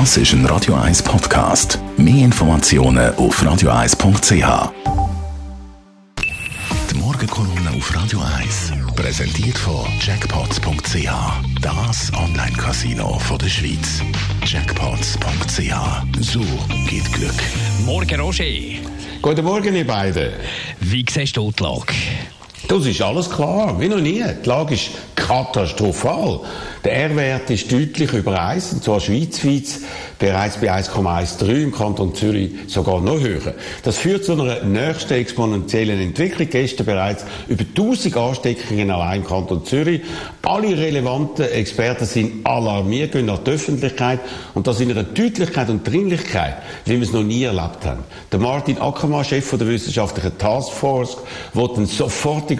Das ist ein Radio 1 Podcast. Mehr Informationen auf radio1.ch. Die Morgenkolumne auf Radio 1 präsentiert von Jackpots.ch. Das Online-Casino der Schweiz. Jackpots.ch. So geht Glück. Morgen, Roger. Guten Morgen, ihr beiden. Wie siehst du die Lage? Das ist alles klar, wie noch nie. Die Lage ist katastrophal. Der R-Wert ist deutlich über 1, und zwar schweizweit bereits bei 1,13, im Kanton Zürich sogar noch höher. Das führt zu einer nächsten exponentiellen Entwicklung. Gestern bereits über 1000 Ansteckungen allein im Kanton Zürich. Alle relevanten Experten sind alarmiert, gehen nach der Öffentlichkeit und das in einer Deutlichkeit und Dringlichkeit, wie wir es noch nie erlebt haben. Der Martin Ackermann, Chef der wissenschaftlichen Taskforce, will einen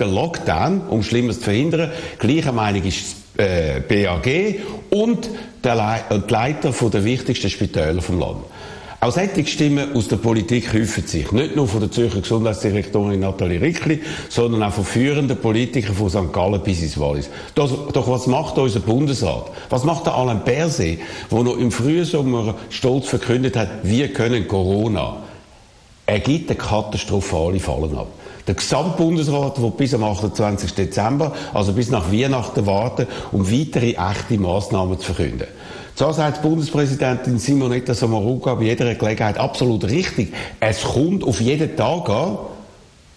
Lockdown, um Schlimmes zu verhindern. Gleicher Meinung ist äh, BAG und der Le und Leiter von der wichtigsten Spitäler vom Land. Auch solche Stimmen aus der Politik häufen sich. Nicht nur von der Zürcher Gesundheitsdirektorin Nathalie Rickli, sondern auch von führenden Politikern von St. Gallen bis ins Wallis. Das, doch was macht unser Bundesrat? Was macht der Alain Berset, der noch im Frühsommer stolz verkündet hat, wir können Corona? Er gibt eine katastrophale Fallen ab. Der Gesamtbundesrat wird bis am 28. Dezember, also bis nach Weihnachten warten, um weitere echte Massnahmen zu verkünden. So sagt Bundespräsidentin Simonetta Sommaruga bei jeder Gelegenheit absolut richtig. Es kommt auf jeden Tag an,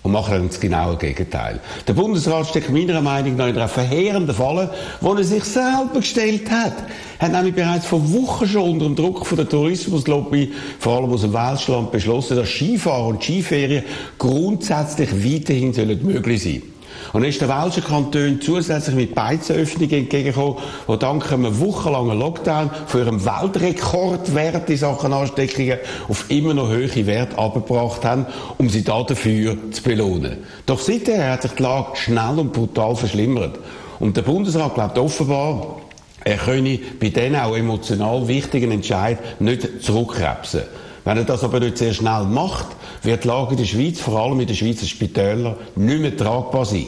und machen dann das genaue Gegenteil. Der Bundesrat steckt meiner Meinung nach in einer verheerenden Falle, wo er sich selber gestellt hat. Er hat nämlich bereits vor Wochen schon unter dem Druck von der Tourismuslobby, vor allem aus dem Welschland, beschlossen, dass Skifahren und Skiferien grundsätzlich weiterhin möglich sein sollen. Und dann ist der Welschen Kanton zusätzlich mit Beizenöffnungen entgegengekommen, die dank einem wochenlangen Lockdown von ihrem Weltrekordwert in Sachen Ansteckungen auf immer noch höhere Werte abgebracht haben, um sie dafür zu belohnen. Doch seither hat sich die Lage schnell und brutal verschlimmert. Und der Bundesrat glaubt offenbar, er könne bei diesen auch emotional wichtigen Entscheid nicht zurückkrebsen. Wenn er das aber nicht sehr schnell macht, wird die Lage in der Schweiz, vor allem in den Schweizer Spitälern, nicht mehr tragbar sein.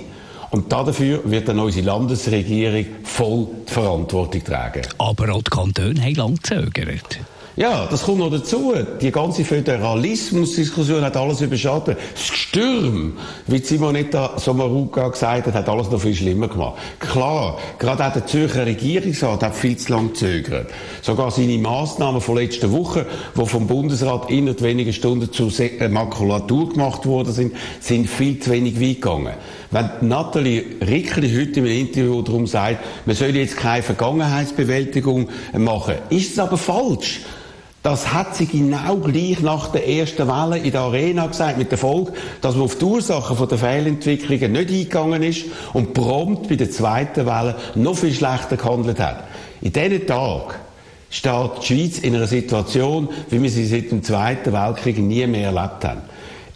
Und dafür wird dann unsere Landesregierung voll die Verantwortung tragen. Aber auch die Kantone haben lange gezögert. Ja, das kommt noch dazu. Die ganze Föderalismusdiskussion hat alles überschattet. Das Gestürm, wie Simonetta Sommaruga gesagt hat, hat alles noch viel schlimmer gemacht. Klar, gerade auch der Zürcher Regierungsrat hat viel zu lange gezögert. Sogar seine Massnahmen von letzter Woche, die vom Bundesrat innerhalb weniger Stunden zur äh, Makulatur gemacht worden sind, sind viel zu wenig weit gegangen. Wenn Nathalie Rickli heute im Interview darum sagt, man soll jetzt keine Vergangenheitsbewältigung machen, ist es aber falsch. Das hat sie genau gleich nach der ersten Welle in der Arena gesagt, mit der Folge, dass man auf die Ursachen der Fehlentwicklungen nicht eingegangen ist und prompt bei der zweiten Welle noch viel schlechter gehandelt hat. In diesen Tagen steht die Schweiz in einer Situation, wie wir sie seit dem Zweiten Weltkrieg nie mehr erlebt haben.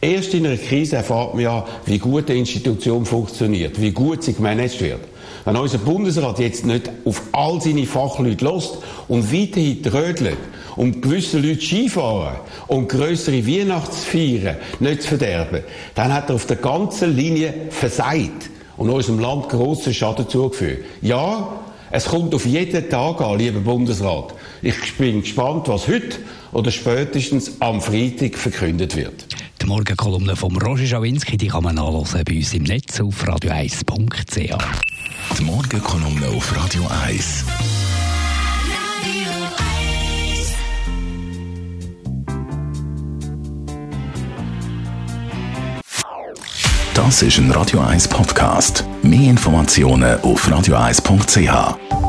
Erst in einer Krise erfahrt man ja, wie gut eine Institution funktioniert, wie gut sie gemanagt wird. Wenn unser Bundesrat jetzt nicht auf all seine Fachleute lässt und weiterhin trödelt, um gewisse Leute Skifahren und grössere Weihnachtsfeiern nicht zu verderben, dann hat er auf der ganzen Linie versagt und unserem Land grossen Schaden zugefügt. Ja, es kommt auf jeden Tag an, lieber Bundesrat. Ich bin gespannt, was heute oder spätestens am Freitag verkündet wird. Die Morgenkolumne von Roger Schawinski die kann man nachlesen bei uns im Netz auf radio1.ch. Die Morgenkolumne auf Radio 1. Das ist ein Radio 1 Podcast. Mehr Informationen auf radio1.ch.